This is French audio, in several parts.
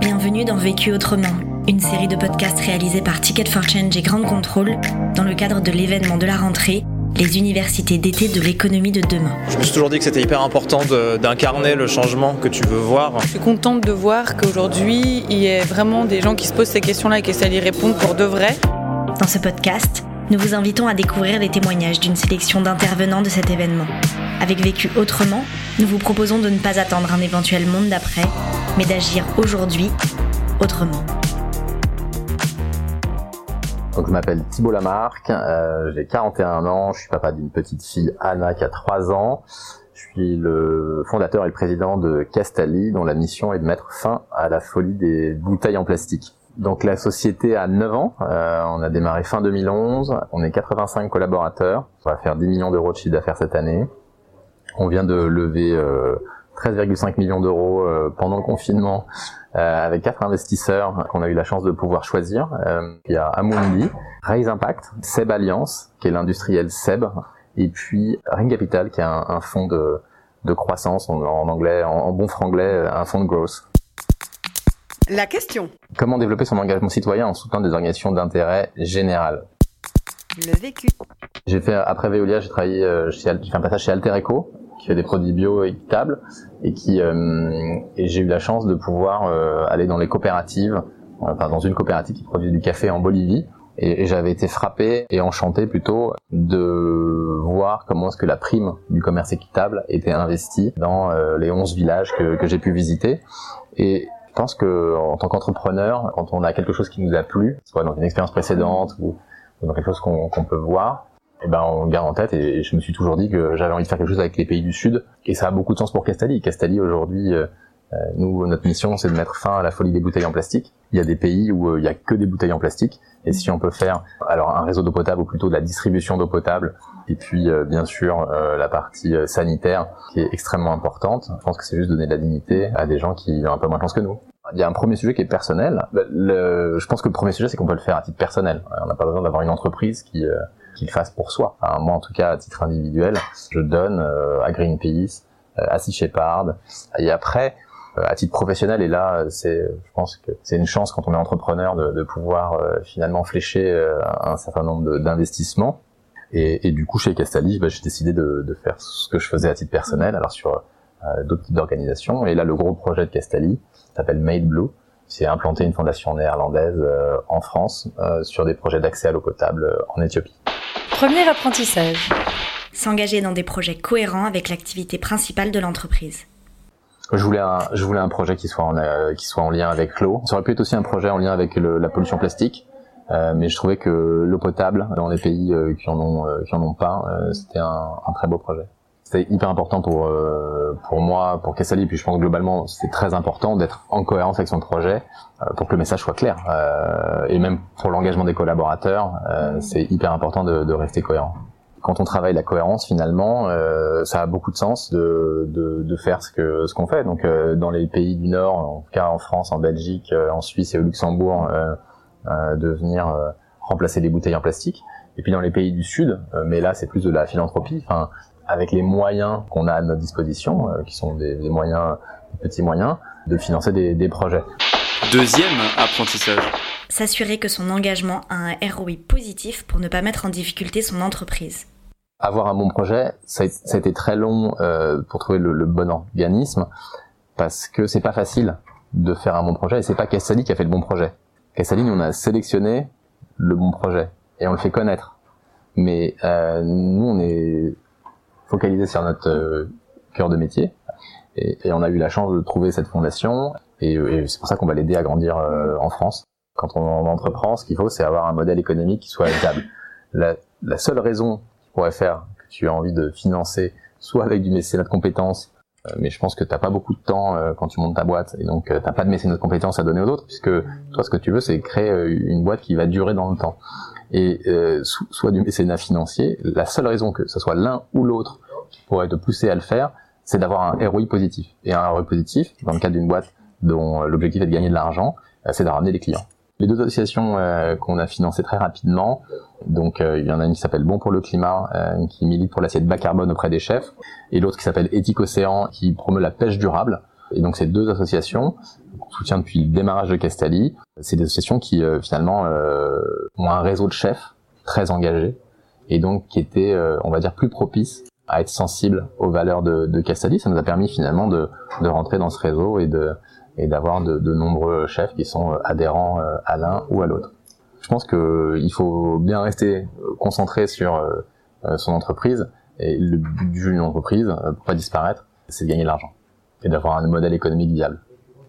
Bienvenue dans Vécu Autrement, une série de podcasts réalisés par Ticket for Change et Grande Contrôle dans le cadre de l'événement de la rentrée les universités d'été de l'économie de demain. Je me suis toujours dit que c'était hyper important d'incarner le changement que tu veux voir. Je suis contente de voir qu'aujourd'hui, il y a vraiment des gens qui se posent ces questions-là et qui essaient d'y répondre pour de vrai. Dans ce podcast, nous vous invitons à découvrir les témoignages d'une sélection d'intervenants de cet événement. Avec Vécu autrement, nous vous proposons de ne pas attendre un éventuel monde d'après, mais d'agir aujourd'hui autrement. Donc je m'appelle Thibault Lamarck, euh, j'ai 41 ans, je suis papa d'une petite fille Anna qui a 3 ans. Je suis le fondateur et le président de Castali dont la mission est de mettre fin à la folie des bouteilles en plastique. Donc la société a 9 ans, euh, on a démarré fin 2011, on est 85 collaborateurs, on va faire 10 millions d'euros de chiffre d'affaires cette année. On vient de lever euh, 13,5 millions d'euros euh, pendant le confinement euh, avec quatre investisseurs qu'on a eu la chance de pouvoir choisir. Il y a Amundi, Raise Impact, Seb Alliance, qui est l'industriel Seb, et puis Ring Capital, qui est un, fonds de, de croissance, en, anglais, en, bon franglais, un fonds de growth. La question. Comment développer son engagement citoyen en soutenant des organisations d'intérêt général? Le vécu. J'ai fait, après Veolia, j'ai travaillé, chez, j'ai fait un passage chez Alter Eco, qui fait des produits bio équitables et qui euh, et j'ai eu la chance de pouvoir euh, aller dans les coopératives, enfin dans une coopérative qui produit du café en Bolivie et, j'avais été frappé et enchanté plutôt de voir comment est-ce que la prime du commerce équitable était investie dans euh, les 11 villages que, que j'ai pu visiter et je pense que en tant qu'entrepreneur, quand on a quelque chose qui nous a plu, soit dans une expérience précédente ou, dans quelque chose qu'on peut voir, eh ben on garde en tête et je me suis toujours dit que j'avais envie de faire quelque chose avec les pays du Sud et ça a beaucoup de sens pour Castali. Castali aujourd'hui, euh, euh, nous notre mission c'est de mettre fin à la folie des bouteilles en plastique. Il y a des pays où euh, il y a que des bouteilles en plastique et si on peut faire alors un réseau d'eau potable ou plutôt de la distribution d'eau potable et puis bien sûr la partie sanitaire qui est extrêmement importante. Je pense que c'est juste donner de la dignité à des gens qui ont un peu moins de chance que nous. Il y a un premier sujet qui est personnel. Le, je pense que le premier sujet c'est qu'on peut le faire à titre personnel. On n'a pas besoin d'avoir une entreprise qui qu'il fasse pour soi. moi, en tout cas, à titre individuel, je donne euh, à Greenpeace, euh, à Sea Shepherd. Et après, euh, à titre professionnel, et là, c'est, je pense que c'est une chance quand on est entrepreneur de, pouvoir finalement flécher un certain nombre d'investissements. Et, du coup, chez Castali, bah, j'ai décidé de, faire ce que je faisais à titre personnel, alors sur d'autres types d'organisations. Et là, le gros projet de Castali s'appelle Made Blue c'est implanter une fondation néerlandaise euh, en France euh, sur des projets d'accès à l'eau potable euh, en Éthiopie. Premier apprentissage. S'engager dans des projets cohérents avec l'activité principale de l'entreprise. Je voulais un, je voulais un projet qui soit en, qui soit en lien avec l'eau. Ça aurait pu être aussi un projet en lien avec la pollution plastique, mais je trouvais que l'eau potable dans les pays qui en ont, qui en ont pas, c'était un, un très beau projet c'est hyper important pour euh, pour moi, pour Kessali, puis je pense que globalement c'est très important d'être en cohérence avec son projet euh, pour que le message soit clair. Euh, et même pour l'engagement des collaborateurs, c'est hyper important de, de, rester cohérent. Quand on travaille la cohérence, finalement, ça a beaucoup de sens de, de, de faire ce que ce qu'on fait. Donc dans les pays du Nord, en tout cas en France, en Belgique, en Suisse et au Luxembourg, de venir remplacer les bouteilles en plastique. Et puis dans les pays du Sud, mais là c'est plus de la philanthropie. Enfin, avec les moyens qu'on a à notre disposition, euh, qui sont des, moyens, des petits moyens, de financer des, des projets. Deuxième apprentissage. S'assurer que son engagement a un ROI positif pour ne pas mettre en difficulté son entreprise. Avoir un bon projet, ça a, été très long euh, pour trouver le, bon organisme, parce que c'est pas facile de faire un bon projet, et c'est pas Cassali qui a fait le bon projet. Cassali, on a sélectionné le bon projet, et on le fait connaître. Mais euh, nous, on est focalisé sur notre euh, cœur de métier. Et, et, on a eu la chance de trouver cette fondation, et, et c'est pour ça qu'on va l'aider à grandir euh, en France. Quand on, entreprend, ce qu'il faut, c'est avoir un modèle économique qui soit viable. La, la seule raison qui pourrait faire que tu as envie de financer, soit avec du mécénat de compétences, Euh, mais je pense que t'as pas beaucoup de temps euh, quand tu montes ta boîte et donc euh, t'as pas de mécénat de compétences à donner aux autres puisque toi ce que tu veux c'est créer une boîte qui va durer dans le temps. Et soit du mécénat financier la seule raison que ce soit l'un ou l'autre pourrait te pousser à le faire c'est d'avoir un ROI positif. Et un ROI positif dans le cadre d'une boîte dont l'objectif est de gagner de l'argent c'est de ramener des clients les deux associations qu'on a financées très rapidement donc il y en a une qui s'appelle Bon pour le climat, qui milite pour l'assiette bas carbone auprès des chefs, et l'autre qui s'appelle Éthique Océan, qui promeut la pêche durable. Et donc ces deux associations, qu'on soutient depuis le démarrage de Castali, c'est des associations qui euh, finalement euh, ont un réseau de chefs très engagés et donc qui étaient, euh, on va dire, plus propices à être sensibles aux valeurs de, de Castali. Ça nous a permis finalement de, de rentrer dans ce réseau et de et d'avoir de, nombreux chefs qui sont adhérents à l'un ou à l'autre. Je pense qu'il faut bien rester concentré sur son entreprise et le but du jeu d'une entreprise, euh, pour pas disparaître, c'est de gagner de l'argent et d'avoir un modèle économique viable.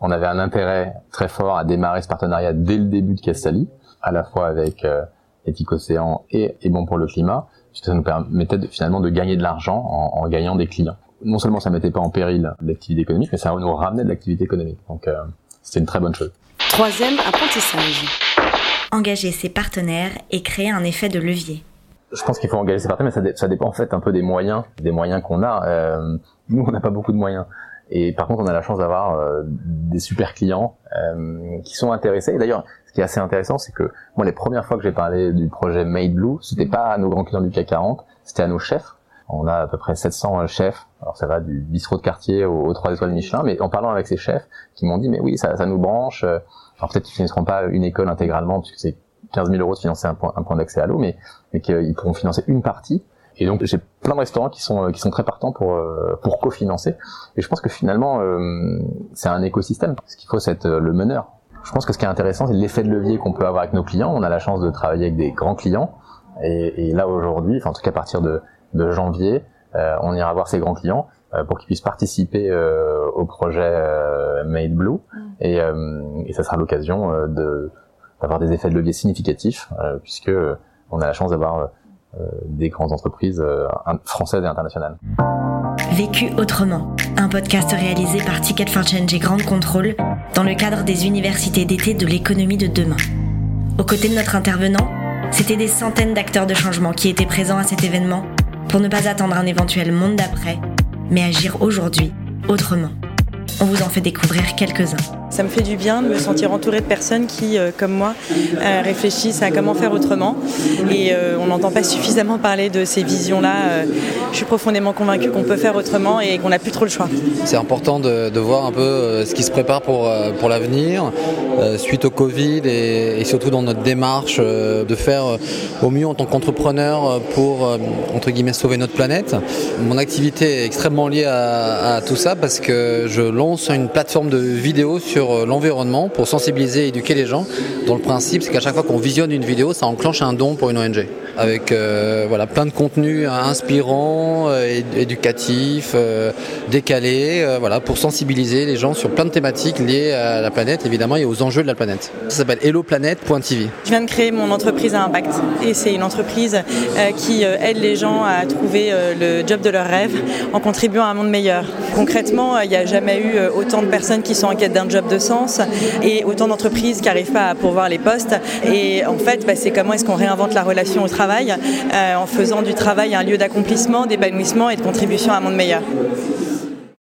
On avait un intérêt très fort à démarrer ce partenariat dès le début de Castali, à la fois avec euh, Éthique Océan et, et Bon pour le climat, puisque ça nous permettait finalement de gagner de l'argent en, en, gagnant des clients. Non seulement ça mettait pas en péril l'activité économique, mais ça nous ramenait de l'activité économique. Donc euh, c'était une très bonne chose. Troisième apprentissage. Engager ses partenaires et créer un effet de levier je pense qu'il faut engager ses partenaires, mais ça, ça, dépend en fait un peu des moyens, des moyens qu'on a. Euh, nous, on n'a pas beaucoup de moyens. Et par contre, on a la chance d'avoir euh, des super clients euh, qui sont intéressés. Et d'ailleurs, ce qui est assez intéressant, c'est que moi, les premières fois que j'ai parlé du projet Made Blue, c'était pas à nos grands clients du CAC 40, c'était à nos chefs. On a à peu près 700 euh, chefs. Alors ça va du bistrot de quartier aux, trois étoiles Michelin, mais en parlant avec ces chefs, qui m'ont dit mais oui, ça, ça nous branche. Euh, alors peut-être qu'ils finiront pas une école intégralement, puisque c'est 15 000 euros de financer un point, un point d'accès à l'eau, mais, mais qu'ils pourront financer une partie. Et donc j'ai plein de restaurants qui sont qui sont très partants pour euh, pour cofinancer. Et je pense que finalement euh, c'est un écosystème. Ce qu'il faut c'est être le meneur. Je pense que ce qui est intéressant c'est l'effet de levier qu'on peut avoir avec nos clients. On a la chance de travailler avec des grands clients. Et, et là aujourd'hui, enfin en tout cas à partir de, de janvier, euh, on ira voir ces grands clients pour qu'ils puissent participer au projet Made Blue. Et, et ça sera l'occasion de d'avoir des effets de levier significatifs, euh, puisque euh, on a la chance d'avoir euh, des grandes entreprises françaises et internationales. Vécu autrement, un podcast réalisé par Ticket for Change et Grande Contrôle dans le cadre des universités d'été de l'économie de demain. Aux côtés de notre intervenant, c'était des centaines d'acteurs de changement qui étaient présents à cet événement pour ne pas attendre un éventuel monde d'après, mais agir aujourd'hui autrement. On vous en fait découvrir quelques-uns. Ça me fait du bien de me sentir entourée de personnes qui, euh, comme moi, euh, réfléchissent à comment faire autrement. Et euh, on n'entend pas suffisamment parler de ces visions-là. je suis profondément convaincue qu'on peut faire autrement et qu'on n'a plus trop le choix. C'est important de, voir un peu ce qui se prépare pour, pour l'avenir, suite au Covid et, surtout dans notre démarche de faire au mieux en tant qu'entrepreneur pour, entre guillemets, sauver notre planète. Mon activité est extrêmement liée à, à tout ça parce que je lance une plateforme de vidéos sur euh, l'environnement pour sensibiliser et éduquer les gens. Dont le principe, c'est qu'à chaque fois qu'on visionne une vidéo, ça enclenche un don pour une ONG. Avec euh, voilà, plein de contenus inspirants, euh, éducatifs, décalés, voilà, pour sensibiliser les gens sur plein de thématiques liées à la planète, évidemment, et aux enjeux de la planète. Ça s'appelle HelloPlanet.tv. Je viens de créer mon entreprise à impact. Et c'est une entreprise qui aide les gens à trouver le job de leur rêve en contribuant à un monde meilleur. Concrètement, il n'y a jamais eu autant de personnes qui sont en quête d'un job sens et autant d'entreprises qui n'arrivent pas à pourvoir les postes. Et en fait, bah, c'est comment est-ce qu'on réinvente la relation au travail euh, en faisant du travail un lieu d'accomplissement, d'épanouissement et de contribution à un monde meilleur.